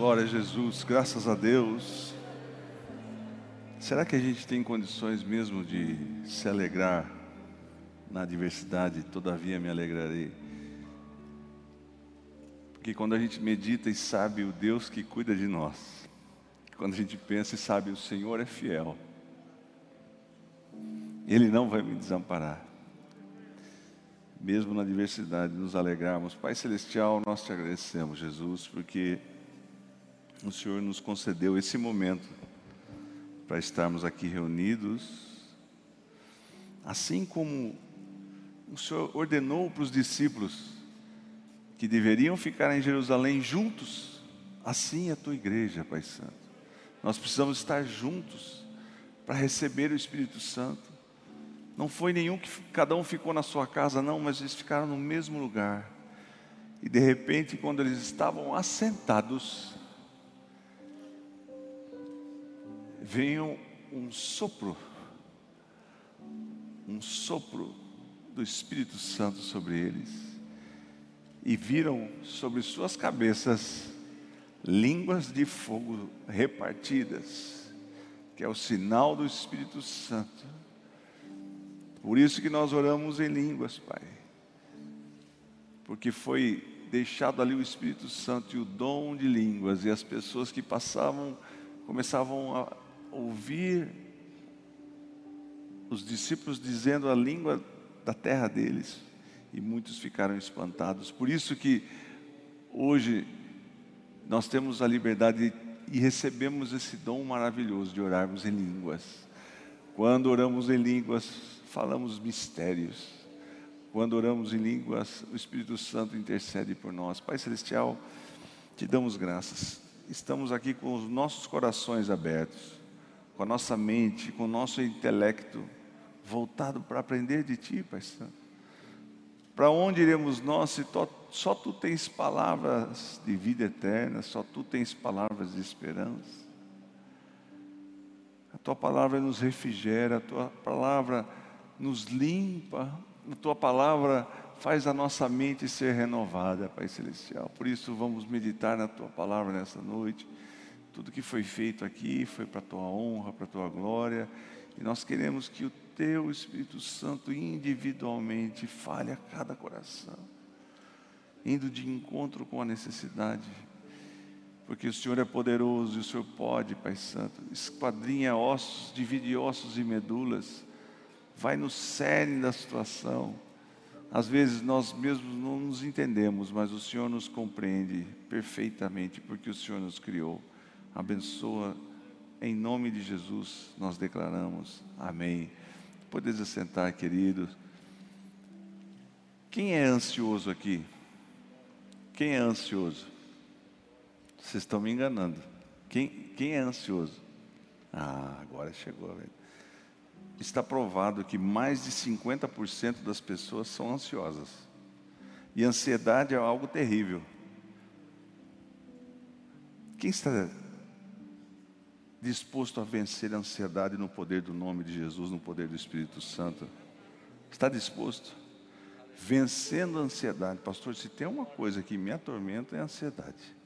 Glória a Jesus, graças a Deus. Será que a gente tem condições mesmo de se alegrar na adversidade? Todavia me alegrarei. Porque quando a gente medita e sabe o Deus que cuida de nós, quando a gente pensa e sabe o Senhor é fiel, Ele não vai me desamparar. Mesmo na adversidade, nos alegrarmos. Pai Celestial, nós te agradecemos, Jesus, porque o Senhor nos concedeu esse momento para estarmos aqui reunidos, assim como o Senhor ordenou para os discípulos que deveriam ficar em Jerusalém juntos, assim é a tua igreja, Pai Santo. Nós precisamos estar juntos para receber o Espírito Santo. Não foi nenhum que cada um ficou na sua casa, não, mas eles ficaram no mesmo lugar. E de repente, quando eles estavam assentados, veio um sopro, um sopro do Espírito Santo sobre eles, e viram sobre suas cabeças línguas de fogo repartidas, que é o sinal do Espírito Santo. Por isso que nós oramos em línguas, Pai, porque foi deixado ali o Espírito Santo e o dom de línguas, e as pessoas que passavam começavam a ouvir os discípulos dizendo a língua da terra deles e muitos ficaram espantados. Por isso que hoje nós temos a liberdade e recebemos esse dom maravilhoso de orarmos em línguas. Quando oramos em línguas, falamos mistérios. Quando oramos em línguas, o Espírito Santo intercede por nós. Pai Celestial, te damos graças. Estamos aqui com os nossos corações abertos com a nossa mente, com o nosso intelecto voltado para aprender de Ti, Pai Santo. Para onde iremos nós se só Tu tens palavras de vida eterna, só Tu tens palavras de esperança. A Tua palavra nos refrigera, a Tua palavra nos limpa, a Tua palavra faz a nossa mente ser renovada, Pai Celestial. Por isso vamos meditar na Tua palavra nessa noite tudo que foi feito aqui foi para a tua honra, para a tua glória, e nós queremos que o teu Espírito Santo individualmente fale a cada coração, indo de encontro com a necessidade, porque o Senhor é poderoso e o Senhor pode, Pai Santo, esquadrinha ossos, divide ossos e medulas, vai no cerne da situação. Às vezes nós mesmos não nos entendemos, mas o Senhor nos compreende perfeitamente, porque o Senhor nos criou abençoa. Em nome de Jesus, nós declaramos amém. Podeis assentar, queridos. Quem é ansioso aqui? Quem é ansioso? Vocês estão me enganando. Quem, quem é ansioso? Ah, agora chegou. Velho. Está provado que mais de 50% das pessoas são ansiosas. E ansiedade é algo terrível. Quem está disposto a vencer a ansiedade no poder do nome de Jesus, no poder do Espírito Santo? Está disposto? Vencendo a ansiedade. Pastor, se tem uma coisa que me atormenta é a ansiedade.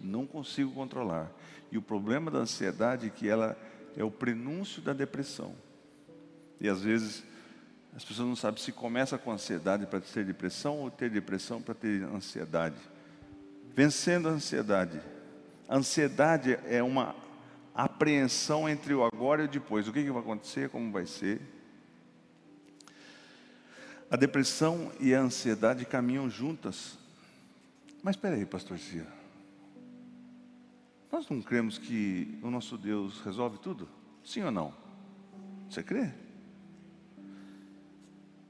Não consigo controlar. E o problema da ansiedade é que ela é o prenúncio da depressão. E às vezes as pessoas não sabem se começa com ansiedade para ter depressão ou ter depressão para ter ansiedade. Vencendo a ansiedade. A ansiedade é uma apreensão entre o agora e o depois. O que, que vai acontecer, como vai ser. A depressão e a ansiedade caminham juntas. Mas espera aí, pastor Cia. Nós não cremos que o nosso Deus resolve tudo? Sim ou não? Você crê?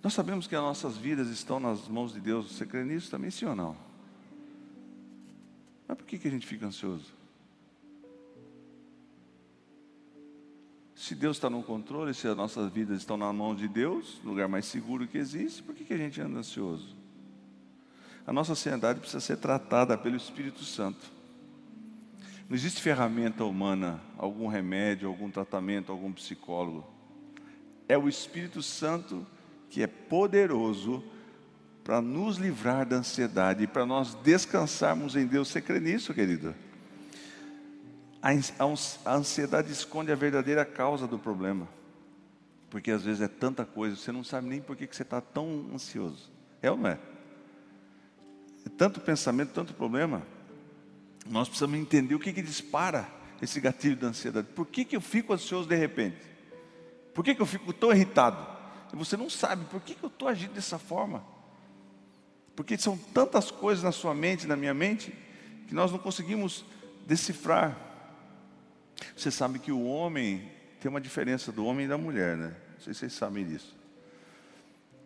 Nós sabemos que as nossas vidas estão nas mãos de Deus. Você crê nisso também, sim ou não? Mas por que, que a gente fica ansioso? Se Deus está no controle, se as nossas vidas estão na mão de Deus, lugar mais seguro que existe, por que, que a gente anda ansioso? A nossa ansiedade precisa ser tratada pelo Espírito Santo. Não existe ferramenta humana, algum remédio, algum tratamento, algum psicólogo. É o Espírito Santo que é poderoso para nos livrar da ansiedade e para nós descansarmos em Deus. Você crê nisso, querido? A ansiedade esconde a verdadeira causa do problema. Porque às vezes é tanta coisa, você não sabe nem por que você está tão ansioso. É ou não é? É tanto pensamento, tanto problema. Nós precisamos entender o que, que dispara esse gatilho da ansiedade. Por que, que eu fico ansioso de repente? Por que, que eu fico tão irritado? E você não sabe por que, que eu estou agindo dessa forma. Porque são tantas coisas na sua mente, na minha mente, que nós não conseguimos decifrar. Você sabe que o homem tem uma diferença do homem e da mulher, né? Não sei se vocês sabem disso.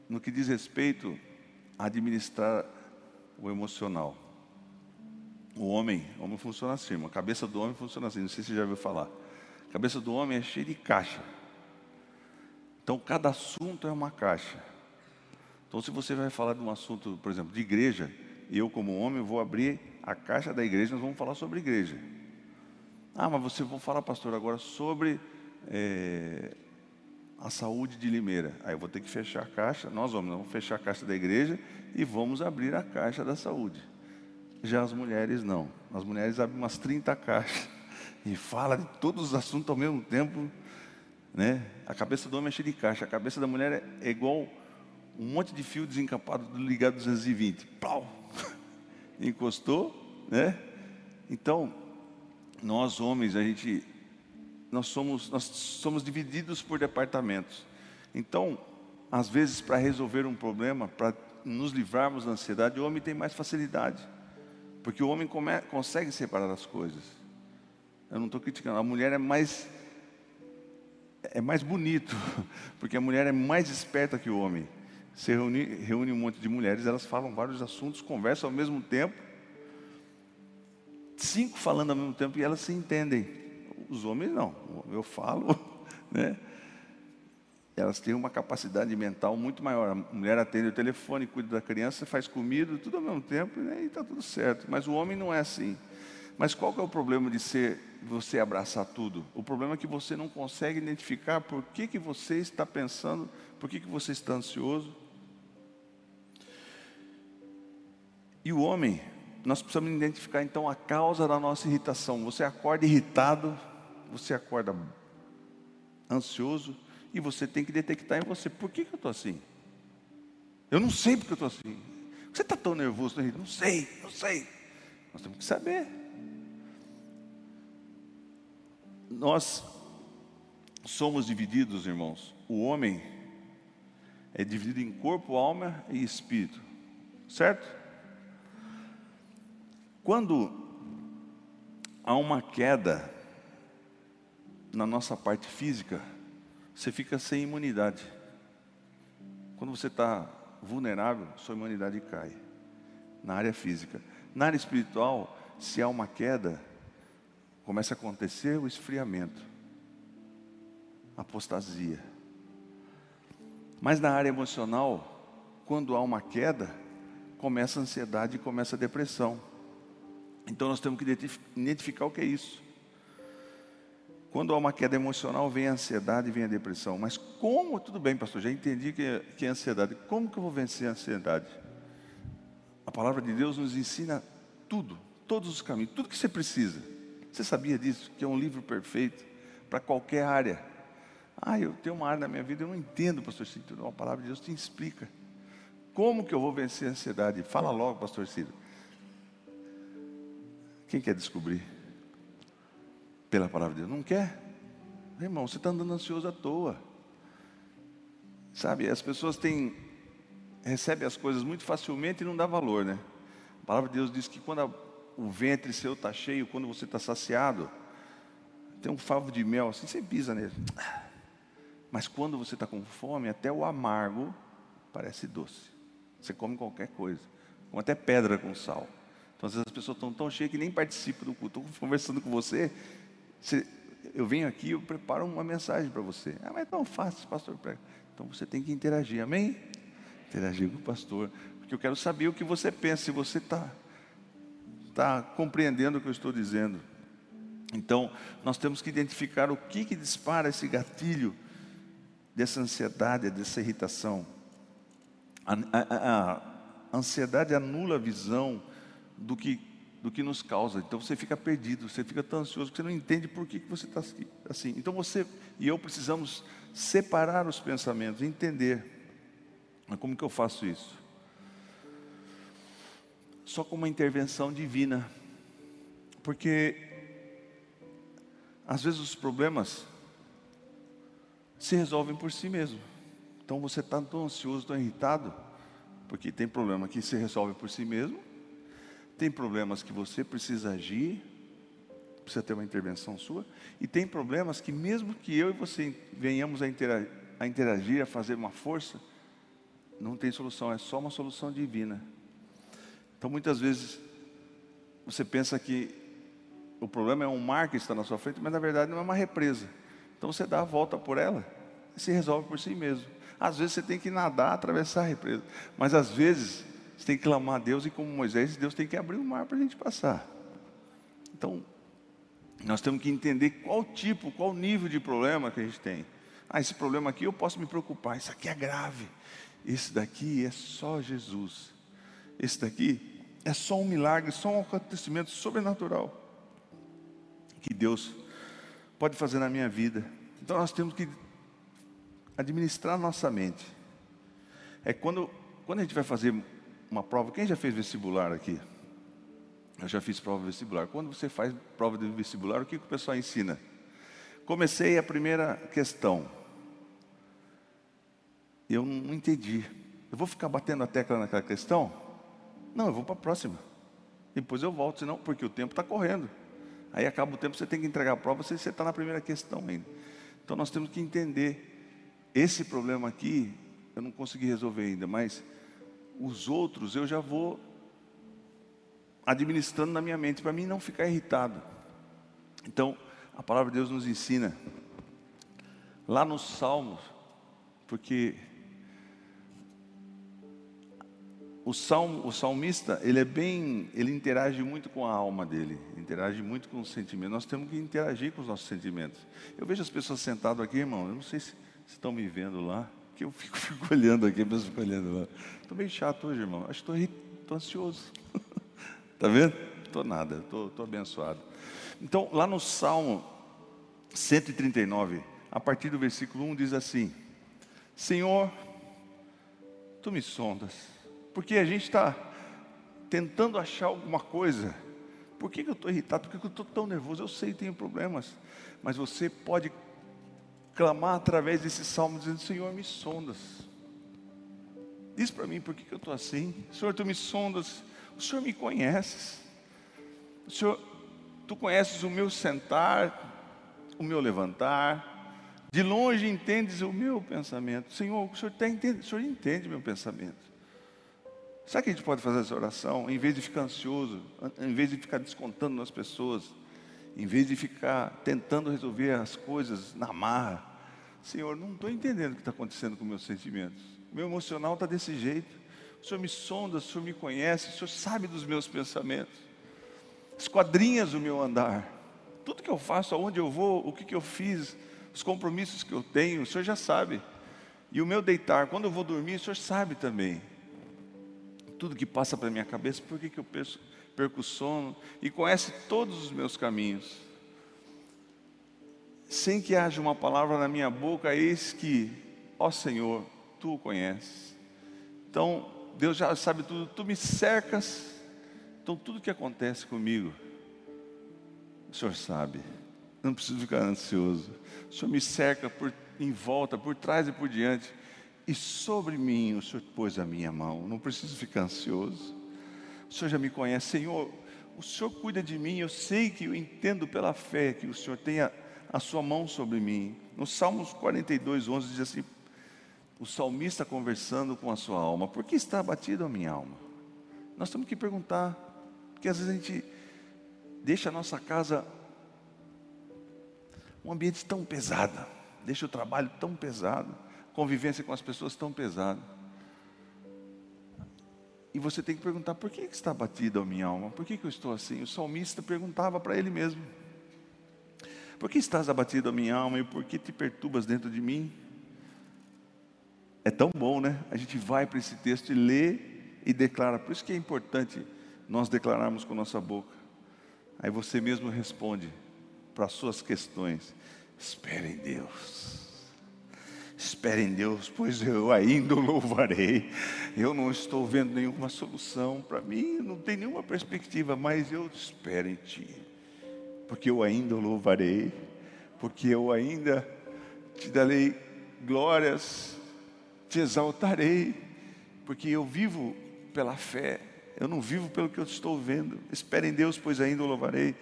No que diz respeito a administrar o emocional. O homem, o homem funciona assim, a cabeça do homem funciona assim, não sei se você já ouviu falar. A cabeça do homem é cheia de caixa. Então cada assunto é uma caixa. Então se você vai falar de um assunto, por exemplo, de igreja, eu como homem vou abrir a caixa da igreja, nós vamos falar sobre igreja. Ah, mas você vai falar, pastor, agora sobre é, a saúde de Limeira. Aí eu vou ter que fechar a caixa, nós vamos, vamos fechar a caixa da igreja e vamos abrir a caixa da saúde. Já as mulheres não. As mulheres abrem umas 30 caixas e fala de todos os assuntos ao mesmo tempo. Né? A cabeça do homem é cheia de caixa, a cabeça da mulher é igual um monte de fio desencapado ligado 220. Pau! Encostou, né? Então, nós homens, a gente nós somos nós somos divididos por departamentos. Então, às vezes para resolver um problema, para nos livrarmos da ansiedade, o homem tem mais facilidade. Porque o homem come, consegue separar as coisas. Eu não estou criticando, a mulher é mais é mais bonito, porque a mulher é mais esperta que o homem. Você reúne, reúne um monte de mulheres, elas falam vários assuntos, conversam ao mesmo tempo, cinco falando ao mesmo tempo e elas se entendem. Os homens não, eu falo, né? Elas têm uma capacidade mental muito maior. A mulher atende o telefone, cuida da criança, faz comida, tudo ao mesmo tempo né? e está tudo certo. Mas o homem não é assim. Mas qual que é o problema de ser você abraçar tudo? O problema é que você não consegue identificar por que, que você está pensando, por que, que você está ansioso. E o homem, nós precisamos identificar então a causa da nossa irritação. Você acorda irritado, você acorda ansioso, e você tem que detectar em você, por que, que eu estou assim? Eu não sei porque eu estou assim. Você está tão nervoso, não sei, não sei. Nós temos que saber. Nós somos divididos, irmãos. O homem é dividido em corpo, alma e espírito. Certo? Quando há uma queda na nossa parte física, você fica sem imunidade. Quando você está vulnerável, sua imunidade cai. Na área física. Na área espiritual, se há uma queda, começa a acontecer o esfriamento, apostasia. Mas na área emocional, quando há uma queda, começa a ansiedade e começa a depressão. Então nós temos que identificar o que é isso. Quando há uma queda emocional, vem a ansiedade vem a depressão. Mas como, tudo bem, pastor, já entendi que é, que é ansiedade. Como que eu vou vencer a ansiedade? A palavra de Deus nos ensina tudo, todos os caminhos, tudo que você precisa. Você sabia disso? Que é um livro perfeito para qualquer área. Ah, eu tenho uma área na minha vida, eu não entendo, pastor Ciro. A palavra de Deus te explica. Como que eu vou vencer a ansiedade? Fala logo, pastor Ciro. Quem quer descobrir? pela palavra de Deus. Não quer? Irmão, você está andando ansioso à toa. Sabe, as pessoas têm, recebem as coisas muito facilmente e não dá valor, né? A palavra de Deus diz que quando a, o ventre seu está cheio, quando você está saciado, tem um favo de mel assim, você pisa nele. Mas quando você está com fome, até o amargo parece doce. Você come qualquer coisa, como até pedra com sal. Então, às vezes as pessoas estão tão cheias que nem participam do culto. Estou conversando com você, você, eu venho aqui, eu preparo uma mensagem para você. Ah, mas é tão fácil, pastor. Então você tem que interagir, amém? Interagir com o pastor, porque eu quero saber o que você pensa, se você está tá compreendendo o que eu estou dizendo. Então, nós temos que identificar o que, que dispara esse gatilho dessa ansiedade, dessa irritação. A, a, a, a ansiedade anula a visão do que do que nos causa. Então você fica perdido, você fica tão ansioso que você não entende por que, que você está assim. Então você e eu precisamos separar os pensamentos, entender. Mas como que eu faço isso? Só com uma intervenção divina. Porque às vezes os problemas se resolvem por si mesmo. Então você está tão ansioso, tão irritado, porque tem problema que se resolve por si mesmo, tem problemas que você precisa agir, precisa ter uma intervenção sua, e tem problemas que mesmo que eu e você venhamos a interagir, a, interagir, a fazer uma força, não tem solução, é só uma solução divina. Então muitas vezes você pensa que o problema é um mar que está na sua frente, mas na verdade não é uma represa. Então você dá a volta por ela e se resolve por si mesmo. Às vezes você tem que nadar, atravessar a represa, mas às vezes você tem que clamar a Deus e como Moisés, Deus tem que abrir o mar para a gente passar. Então, nós temos que entender qual tipo, qual nível de problema que a gente tem. Ah, esse problema aqui eu posso me preocupar, isso aqui é grave. Esse daqui é só Jesus. Esse daqui é só um milagre, só um acontecimento sobrenatural que Deus pode fazer na minha vida. Então nós temos que administrar nossa mente. É quando, quando a gente vai fazer uma prova, quem já fez vestibular aqui? Eu já fiz prova vestibular. Quando você faz prova de vestibular, o que, que o pessoal ensina? Comecei a primeira questão. Eu não entendi. Eu vou ficar batendo a tecla naquela questão? Não, eu vou para a próxima. Depois eu volto, senão, porque o tempo está correndo. Aí acaba o tempo, você tem que entregar a prova, você está na primeira questão ainda. Então nós temos que entender, esse problema aqui, eu não consegui resolver ainda, mas os outros eu já vou administrando na minha mente, para mim não ficar irritado. Então, a palavra de Deus nos ensina, lá nos Salmos, porque o, salmo, o salmista, ele é bem, ele interage muito com a alma dele, interage muito com os sentimentos. Nós temos que interagir com os nossos sentimentos. Eu vejo as pessoas sentadas aqui, irmão, eu não sei se, se estão me vendo lá, que eu fico, fico olhando aqui, mesmo fico olhando lá. Estou meio chato hoje, irmão. Acho que estou ansioso. Está vendo? Estou nada, estou abençoado. Então, lá no Salmo 139, a partir do versículo 1, diz assim: Senhor, tu me sondas porque a gente está tentando achar alguma coisa. Por que, que eu estou irritado? Por que, que eu estou tão nervoso? Eu sei que tenho problemas. Mas você pode clamar através desse salmo dizendo: Senhor, me sondas. Diz para mim por que, que eu estou assim. Senhor, tu me sondas. O Senhor me conheces. O Senhor, tu conheces o meu sentar, o meu levantar. De longe entendes o meu pensamento. Senhor, o Senhor, tá, entende, o Senhor entende meu pensamento. Sabe que a gente pode fazer essa oração? Em vez de ficar ansioso, em vez de ficar descontando nas pessoas, em vez de ficar tentando resolver as coisas na marra, Senhor, não estou entendendo o que está acontecendo com meus sentimentos. Meu emocional está desse jeito. O Senhor me sonda, o Senhor me conhece, o Senhor sabe dos meus pensamentos, esquadrinhas o meu andar. Tudo que eu faço, aonde eu vou, o que, que eu fiz, os compromissos que eu tenho, o Senhor já sabe. E o meu deitar, quando eu vou dormir, o Senhor sabe também tudo que passa pela minha cabeça, por que, que eu perco, perco o sono, e conhece todos os meus caminhos. Sem que haja uma palavra na minha boca, eis que, ó Senhor, tu o conheces. Então, Deus já sabe tudo, tu me cercas, então tudo que acontece comigo, o Senhor sabe, não preciso ficar ansioso. O Senhor me cerca por, em volta, por trás e por diante e sobre mim o Senhor pôs a minha mão. Não preciso ficar ansioso. O Senhor já me conhece, Senhor. O Senhor cuida de mim. Eu sei que eu entendo pela fé que o Senhor tem a, sua mão sobre mim. No Salmos 42, 11 diz assim: o salmista conversando com a sua alma, por que está abatido a minha alma? Nós temos que perguntar, porque às vezes a gente deixa a nossa casa um ambiente tão pesado, deixa o trabalho tão pesado convivência com as pessoas tão pesada. E você tem que perguntar: por que está batida a minha alma? Por que eu estou assim? O salmista perguntava para ele mesmo: Por que estás abatido a minha alma e por que te perturbas dentro de mim? É tão bom, né? A gente vai para esse texto e lê e declara. Por isso que é importante nós declararmos com nossa boca. Aí você mesmo responde para as suas questões. Espere em Deus. Espere em Deus, pois eu ainda o louvarei. Eu não estou vendo nenhuma solução para mim, não tem nenhuma perspectiva, mas eu espero em Ti, porque eu ainda o louvarei, porque eu ainda te darei glórias, te exaltarei, porque eu vivo pela fé, eu não vivo pelo que eu estou vendo. Espere em Deus, pois ainda o louvarei,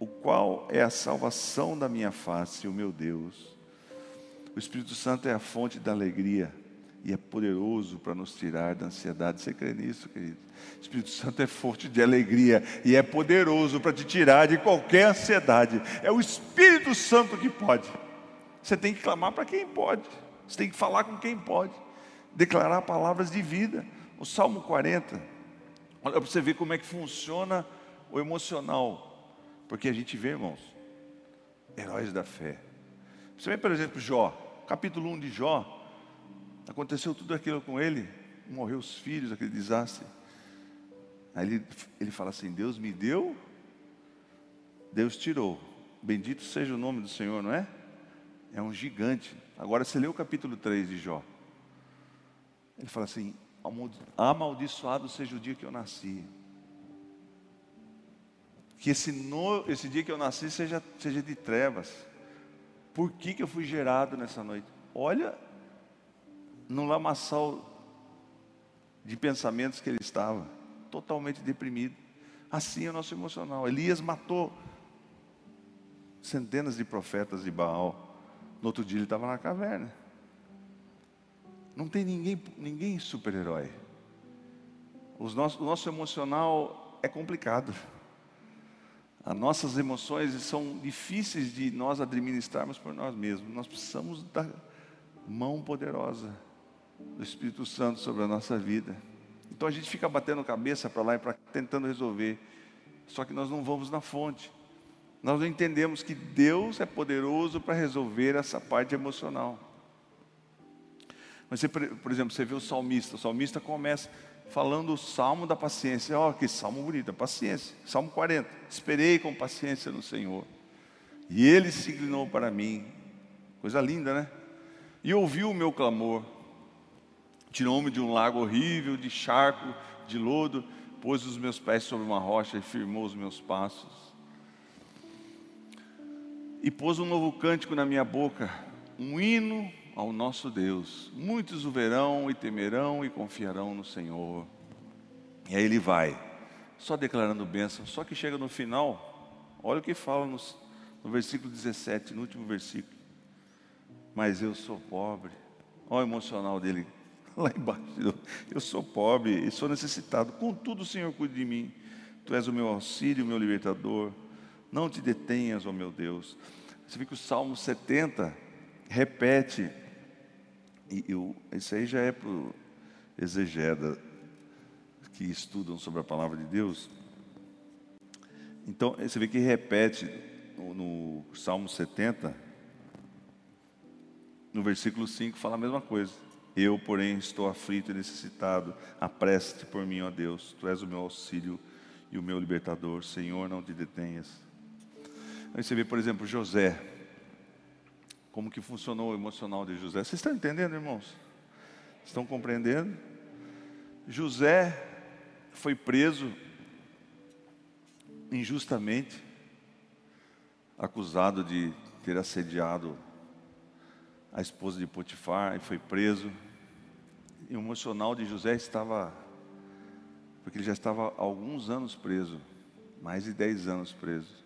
o qual é a salvação da minha face, o meu Deus. O Espírito Santo é a fonte da alegria e é poderoso para nos tirar da ansiedade. Você crê nisso, querido? O Espírito Santo é fonte de alegria e é poderoso para te tirar de qualquer ansiedade. É o Espírito Santo que pode. Você tem que clamar para quem pode. Você tem que falar com quem pode. Declarar palavras de vida. O Salmo 40. Olha para você ver como é que funciona o emocional. Porque a gente vê, irmãos, heróis da fé. Você vê, por exemplo, Jó, capítulo 1 de Jó. Aconteceu tudo aquilo com ele. Morreu os filhos, aquele desastre. Aí ele, ele fala assim: Deus me deu, Deus tirou. Bendito seja o nome do Senhor, não é? É um gigante. Agora você lê o capítulo 3 de Jó. Ele fala assim: amaldiçoado seja o dia que eu nasci. Que esse, no, esse dia que eu nasci seja, seja de trevas. Por que, que eu fui gerado nessa noite? Olha no lamaçal de pensamentos que ele estava, totalmente deprimido. Assim é o nosso emocional. Elias matou centenas de profetas de Baal. No outro dia ele estava na caverna. Não tem ninguém, ninguém super-herói. O nosso emocional é complicado. As nossas emoções são difíceis de nós administrarmos por nós mesmos. Nós precisamos da mão poderosa do Espírito Santo sobre a nossa vida. Então a gente fica batendo cabeça para lá e para tentando resolver. Só que nós não vamos na fonte nós não entendemos que Deus é poderoso para resolver essa parte emocional. Mas você, por exemplo, você vê o salmista, o salmista começa falando o salmo da paciência. Oh, que salmo bonito, paciência. Salmo 40. Esperei com paciência no Senhor. E ele se inclinou para mim. Coisa linda, né? E ouviu o meu clamor. Tirou-me de um lago horrível, de charco, de lodo, pôs os meus pés sobre uma rocha e firmou os meus passos e pôs um novo cântico na minha boca, um hino ao nosso Deus. Muitos o verão e temerão e confiarão no Senhor. E aí ele vai, só declarando bênção. Só que chega no final, olha o que fala no, no versículo 17, no último versículo. Mas eu sou pobre. Olha o emocional dele lá embaixo. Eu, sou pobre e sou necessitado. Contudo, Senhor cuida de mim. Tu és o meu auxílio, o meu libertador. Não te detenhas, ó meu Deus. Você vê que o Salmo 70 repete, e eu, isso aí já é para o exegeda que estudam sobre a palavra de Deus. Então, você vê que repete no, no Salmo 70, no versículo 5, fala a mesma coisa. Eu, porém, estou aflito e necessitado. Apreste por mim, ó Deus. Tu és o meu auxílio e o meu libertador. Senhor, não te detenhas. Aí você vê, por exemplo, José. Como que funcionou o emocional de José. Vocês estão entendendo, irmãos? Estão compreendendo? José foi preso injustamente, acusado de ter assediado a esposa de Potifar e foi preso. E o emocional de José estava, porque ele já estava há alguns anos preso, mais de 10 anos preso.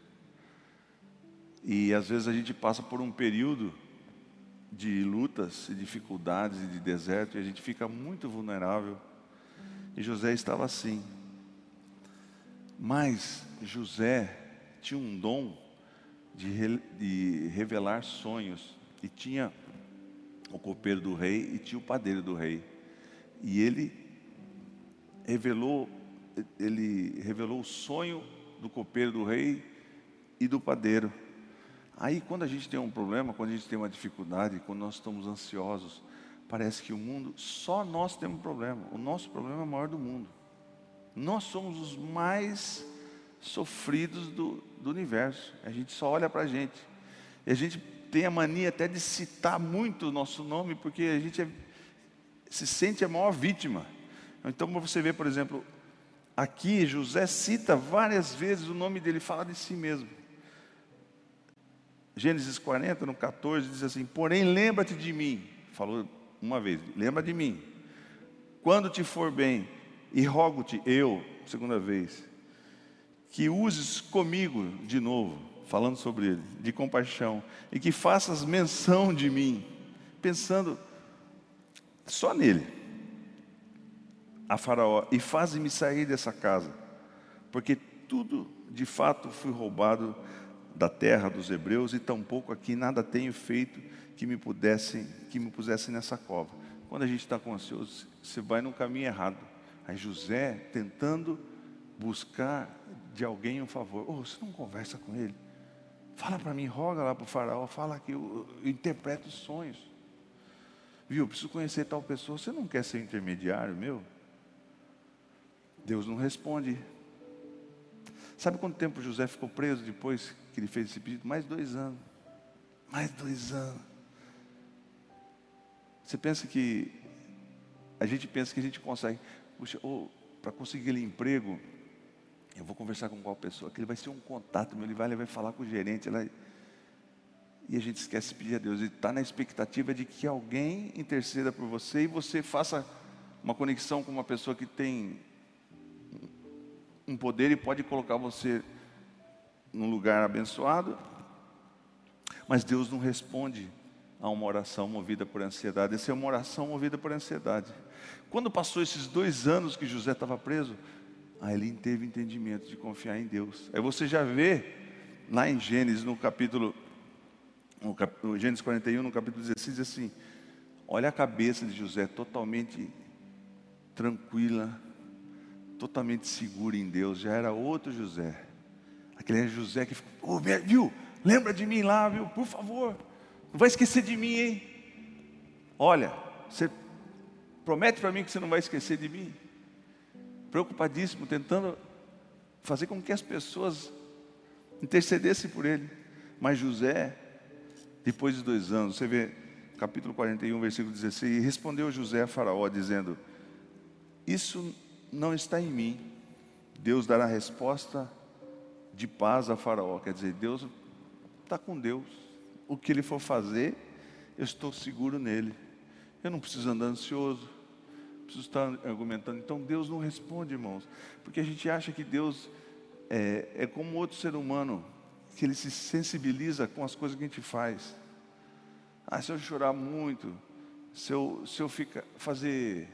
E às vezes a gente passa por um período de lutas e dificuldades e de deserto e a gente fica muito vulnerável. E José estava assim. Mas José tinha um dom de, re, de revelar sonhos e tinha o copeiro do rei e tinha o padeiro do rei. E ele revelou ele revelou o sonho do copeiro do rei e do padeiro. Aí, quando a gente tem um problema, quando a gente tem uma dificuldade, quando nós estamos ansiosos, parece que o mundo, só nós temos problema. O nosso problema é o maior do mundo. Nós somos os mais sofridos do, do universo. A gente só olha para a gente. E a gente tem a mania até de citar muito o nosso nome, porque a gente é, se sente a maior vítima. Então, você vê, por exemplo, aqui José cita várias vezes o nome dele, fala de si mesmo. Gênesis 40, no 14, diz assim: Porém, lembra-te de mim. Falou uma vez: Lembra de mim. Quando te for bem, e rogo-te, eu, segunda vez, que uses comigo de novo, falando sobre ele, de compaixão, e que faças menção de mim, pensando só nele, a Faraó, e faze-me sair dessa casa, porque tudo de fato fui roubado da terra dos hebreus e tampouco aqui nada tenho feito que me pudesse, que me pusesse nessa cova. Quando a gente está com ansioso, você vai no caminho errado. Aí José tentando buscar de alguém um favor. Oh, você não conversa com ele? Fala para mim, roga lá para o faraó, fala que eu, eu interpreto os sonhos. Viu, preciso conhecer tal pessoa. Você não quer ser intermediário meu? Deus não responde. Sabe quanto tempo José ficou preso depois que ele fez esse pedido? Mais dois anos. Mais dois anos. Você pensa que. A gente pensa que a gente consegue. Puxa, oh, para conseguir aquele emprego, eu vou conversar com qual pessoa? Que ele vai ser um contato meu, ele vai, ele vai falar com o gerente. Ela... E a gente esquece de pedir a Deus. Ele está na expectativa de que alguém interceda por você e você faça uma conexão com uma pessoa que tem um poder e pode colocar você num lugar abençoado. Mas Deus não responde a uma oração movida por ansiedade. Essa é uma oração movida por ansiedade. Quando passou esses dois anos que José estava preso, Aí ele teve entendimento de confiar em Deus. Aí você já vê lá em Gênesis, no capítulo, no, Gênesis 41, no capítulo 16, diz assim: olha a cabeça de José totalmente tranquila, totalmente segura em Deus. Já era outro José. Aquele José que ficou, oh, viu? Lembra de mim lá, viu? Por favor, não vai esquecer de mim, hein? Olha, você promete para mim que você não vai esquecer de mim? Preocupadíssimo, tentando fazer com que as pessoas intercedessem por ele. Mas José, depois de dois anos, você vê, capítulo 41, versículo 16, respondeu José a Faraó, dizendo: Isso não está em mim. Deus dará resposta de paz a Faraó. Quer dizer, Deus está com Deus. O que ele for fazer, eu estou seguro nele. Eu não preciso andar ansioso preciso estar argumentando. Então Deus não responde, irmãos, porque a gente acha que Deus é, é como outro ser humano, que ele se sensibiliza com as coisas que a gente faz. Ah, se eu chorar muito, se eu, se eu ficar, fazer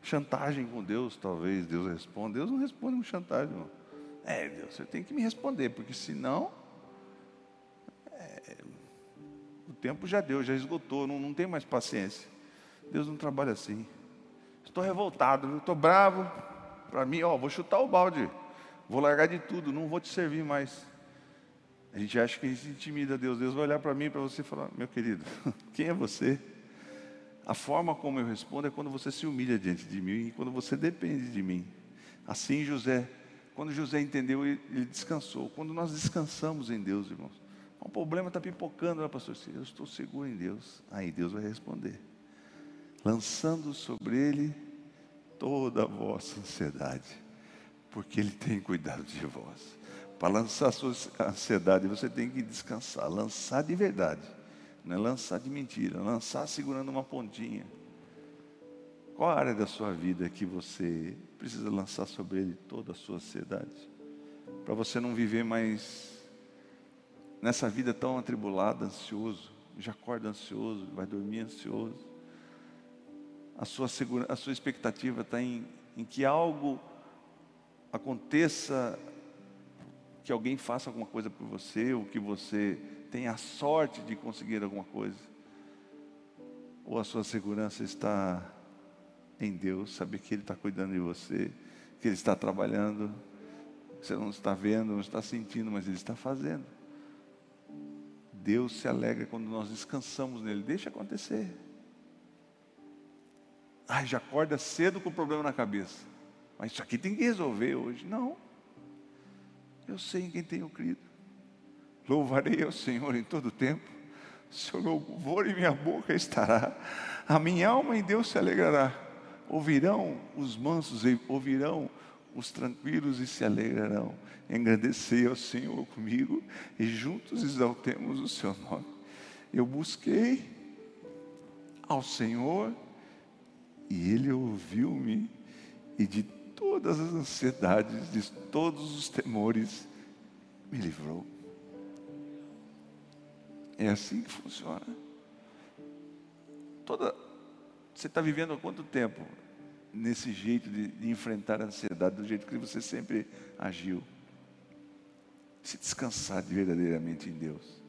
chantagem com Deus, talvez Deus responda. Deus não responde com chantagem, irmão. É, Deus, você tem que me responder, porque senão é, o tempo já deu, já esgotou, não, não tem mais paciência. Deus não trabalha assim. Estou revoltado, estou bravo. Para mim, ó, vou chutar o balde. Vou largar de tudo, não vou te servir mais. A gente acha que a gente intimida Deus. Deus vai olhar para mim para você e falar: Meu querido, quem é você? A forma como eu respondo é quando você se humilha diante de mim e quando você depende de mim. Assim, José, quando José entendeu, ele descansou. Quando nós descansamos em Deus, irmãos, o problema está pipocando, né, pastor? Eu estou seguro em Deus. Aí Deus vai responder lançando sobre ele toda a vossa ansiedade, porque ele tem cuidado de vós. Para lançar a sua ansiedade, você tem que descansar, lançar de verdade, não é lançar de mentira, lançar segurando uma pontinha. Qual a área da sua vida que você precisa lançar sobre ele toda a sua ansiedade? Para você não viver mais nessa vida tão atribulada, ansioso, já acorda ansioso, vai dormir ansioso a sua, segura, a sua expectativa está em, em que algo aconteça, que alguém faça alguma coisa por você, ou que você tenha a sorte de conseguir alguma coisa. Ou a sua segurança está em Deus, saber que Ele está cuidando de você, que Ele está trabalhando, você não está vendo, não está sentindo, mas Ele está fazendo. Deus se alegra quando nós descansamos nele, deixa acontecer. Ai, já acorda cedo com o problema na cabeça. mas isso aqui tem que resolver hoje. Não. Eu sei em quem tenho crido. Louvarei ao Senhor em todo tempo. Seu louvor em minha boca estará. A minha alma em Deus se alegrará. Ouvirão os mansos, ouvirão os tranquilos e se alegrarão. Engrandecei ao Senhor comigo e juntos exaltemos o seu nome. Eu busquei ao Senhor e ele ouviu-me e de todas as ansiedades, de todos os temores, me livrou. É assim que funciona. Toda, você está vivendo há quanto tempo nesse jeito de, de, enfrentar a ansiedade, do jeito que você sempre agiu? Se descansar de verdadeiramente em Deus.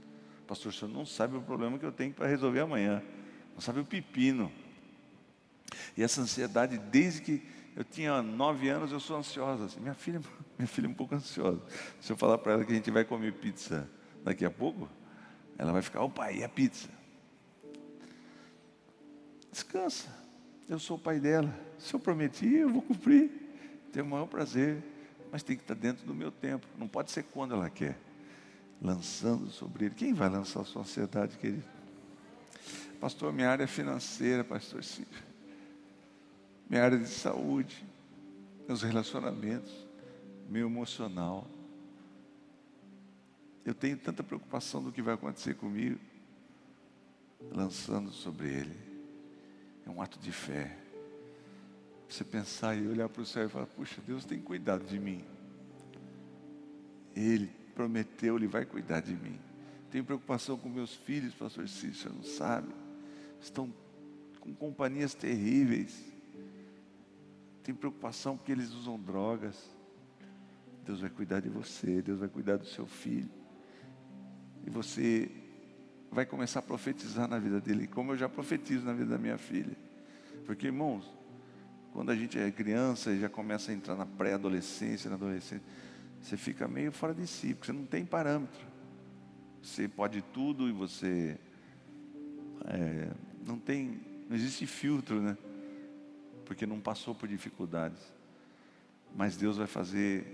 Pastor, o senhor não sabe o problema que eu tenho para resolver amanhã. Não sabe o pepino. E essa ansiedade, desde que eu tinha nove anos, eu sou ansiosa. Assim. Minha filha, minha filha é um pouco ansiosa. Se eu falar para ela que a gente vai comer pizza daqui a pouco, ela vai ficar, o pai, e a pizza? Descansa. Eu sou o pai dela. Se eu prometi, eu vou cumprir. Tenho o maior prazer. Mas tem que estar dentro do meu tempo. Não pode ser quando ela quer. Lançando sobre ele. Quem vai lançar a sua ansiedade, querido? Pastor, minha área é financeira, pastor Círio minha área de saúde, meus relacionamentos, meu emocional. Eu tenho tanta preocupação do que vai acontecer comigo, lançando sobre ele. É um ato de fé. Você pensar e olhar para o céu e falar: Puxa, Deus tem cuidado de mim. Ele prometeu, Ele vai cuidar de mim. Tenho preocupação com meus filhos, pastor Cícero, não sabe? Estão com companhias terríveis tem preocupação porque eles usam drogas. Deus vai cuidar de você, Deus vai cuidar do seu filho. E você vai começar a profetizar na vida dele, como eu já profetizo na vida da minha filha. Porque, irmãos, quando a gente é criança e já começa a entrar na pré-adolescência, na adolescência, você fica meio fora de si, porque você não tem parâmetro. Você pode tudo e você é, não tem, não existe filtro, né? Porque não passou por dificuldades. Mas Deus vai fazer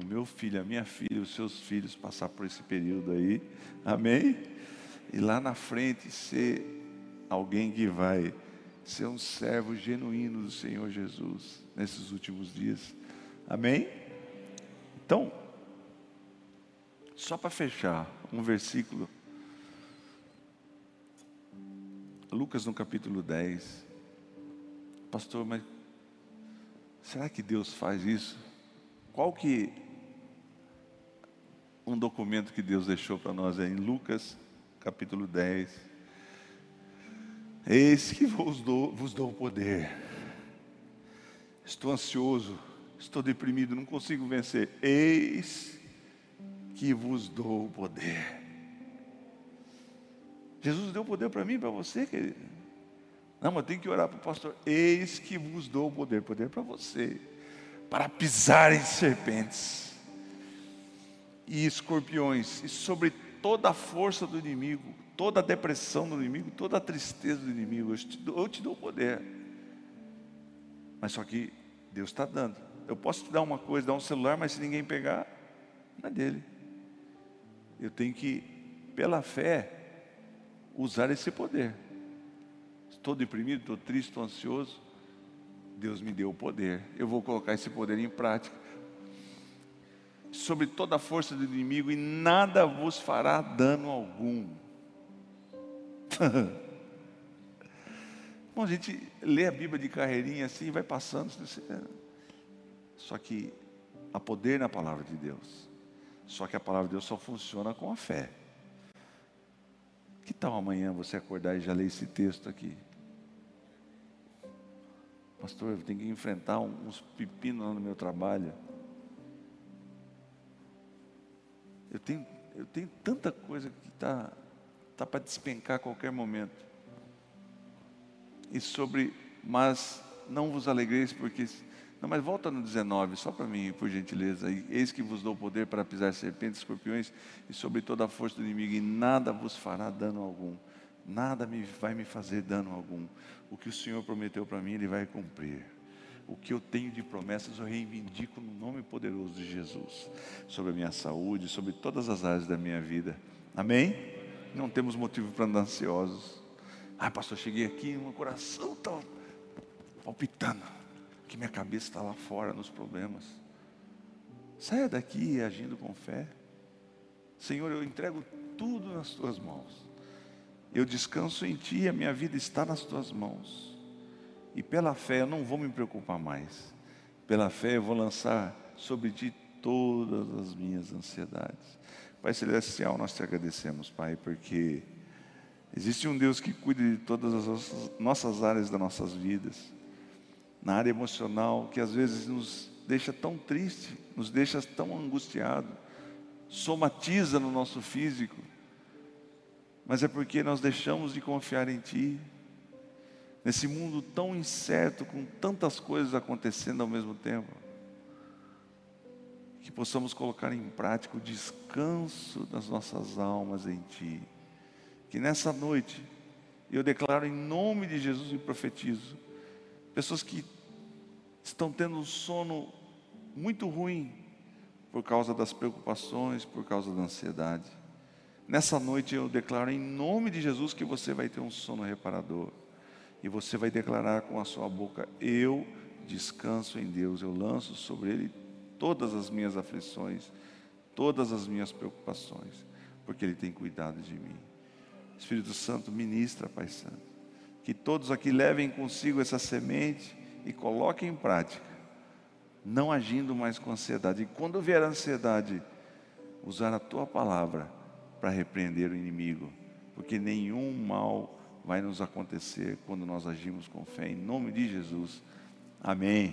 o meu filho, a minha filha, os seus filhos passar por esse período aí. Amém? E lá na frente ser alguém que vai ser um servo genuíno do Senhor Jesus nesses últimos dias. Amém? Então, só para fechar, um versículo. Lucas no capítulo 10. Pastor, mas será que Deus faz isso? Qual que um documento que Deus deixou para nós é em Lucas, capítulo 10. Eis que vos dou, vos dou o poder. Estou ansioso, estou deprimido, não consigo vencer. Eis que vos dou o poder. Jesus deu poder para mim, para você, querido. Não, mas tem que orar para o pastor. Eis que vos dou o poder, poder para você, para pisar em serpentes e escorpiões, e sobre toda a força do inimigo, toda a depressão do inimigo, toda a tristeza do inimigo. Eu te dou, eu te dou o poder. Mas só que Deus está dando. Eu posso te dar uma coisa, dar um celular, mas se ninguém pegar, não é dele. Eu tenho que, pela fé, usar esse poder estou deprimido, estou triste, estou ansioso. Deus me deu o poder. Eu vou colocar esse poder em prática. Sobre toda a força do inimigo, e nada vos fará dano algum. Bom, a gente lê a Bíblia de carreirinha assim vai passando. Só que há poder na palavra de Deus. Só que a palavra de Deus só funciona com a fé. Que tal amanhã você acordar e já ler esse texto aqui? Pastor, eu tenho que enfrentar uns pepinos no meu trabalho. Eu tenho, eu tenho tanta coisa que está tá para despencar a qualquer momento. E sobre, mas não vos alegreis, porque. Não, mas volta no 19, só para mim, por gentileza. Eis que vos dou poder para pisar serpentes, escorpiões e sobre toda a força do inimigo, e nada vos fará dano algum nada me vai me fazer dano algum. O que o Senhor prometeu para mim, Ele vai cumprir. O que eu tenho de promessas eu reivindico no nome poderoso de Jesus, sobre a minha saúde, sobre todas as áreas da minha vida. Amém? Não temos motivo para andar ansiosos. Ah, pastor, cheguei aqui, meu coração está palpitando, que minha cabeça está lá fora nos problemas. Saia daqui agindo com fé. Senhor, eu entrego tudo nas tuas mãos. Eu descanso em ti, a minha vida está nas tuas mãos. E pela fé eu não vou me preocupar mais. Pela fé eu vou lançar sobre ti todas as minhas ansiedades. Pai Celestial, nós te agradecemos, Pai, porque existe um Deus que cuida de todas as nossas áreas das nossas vidas. Na área emocional, que às vezes nos deixa tão triste, nos deixa tão angustiado, somatiza no nosso físico, mas é porque nós deixamos de confiar em Ti, nesse mundo tão incerto, com tantas coisas acontecendo ao mesmo tempo que possamos colocar em prática o descanso das nossas almas em Ti. Que nessa noite, eu declaro em nome de Jesus e profetizo, pessoas que estão tendo um sono muito ruim por causa das preocupações, por causa da ansiedade. Nessa noite eu declaro em nome de Jesus que você vai ter um sono reparador. E você vai declarar com a sua boca: Eu descanso em Deus, eu lanço sobre Ele todas as minhas aflições, todas as minhas preocupações, porque Ele tem cuidado de mim. Espírito Santo, ministra, Pai Santo, que todos aqui levem consigo essa semente e coloquem em prática, não agindo mais com ansiedade. E quando vier a ansiedade, usar a tua palavra para repreender o inimigo, porque nenhum mal vai nos acontecer quando nós agimos com fé, em nome de Jesus. Amém.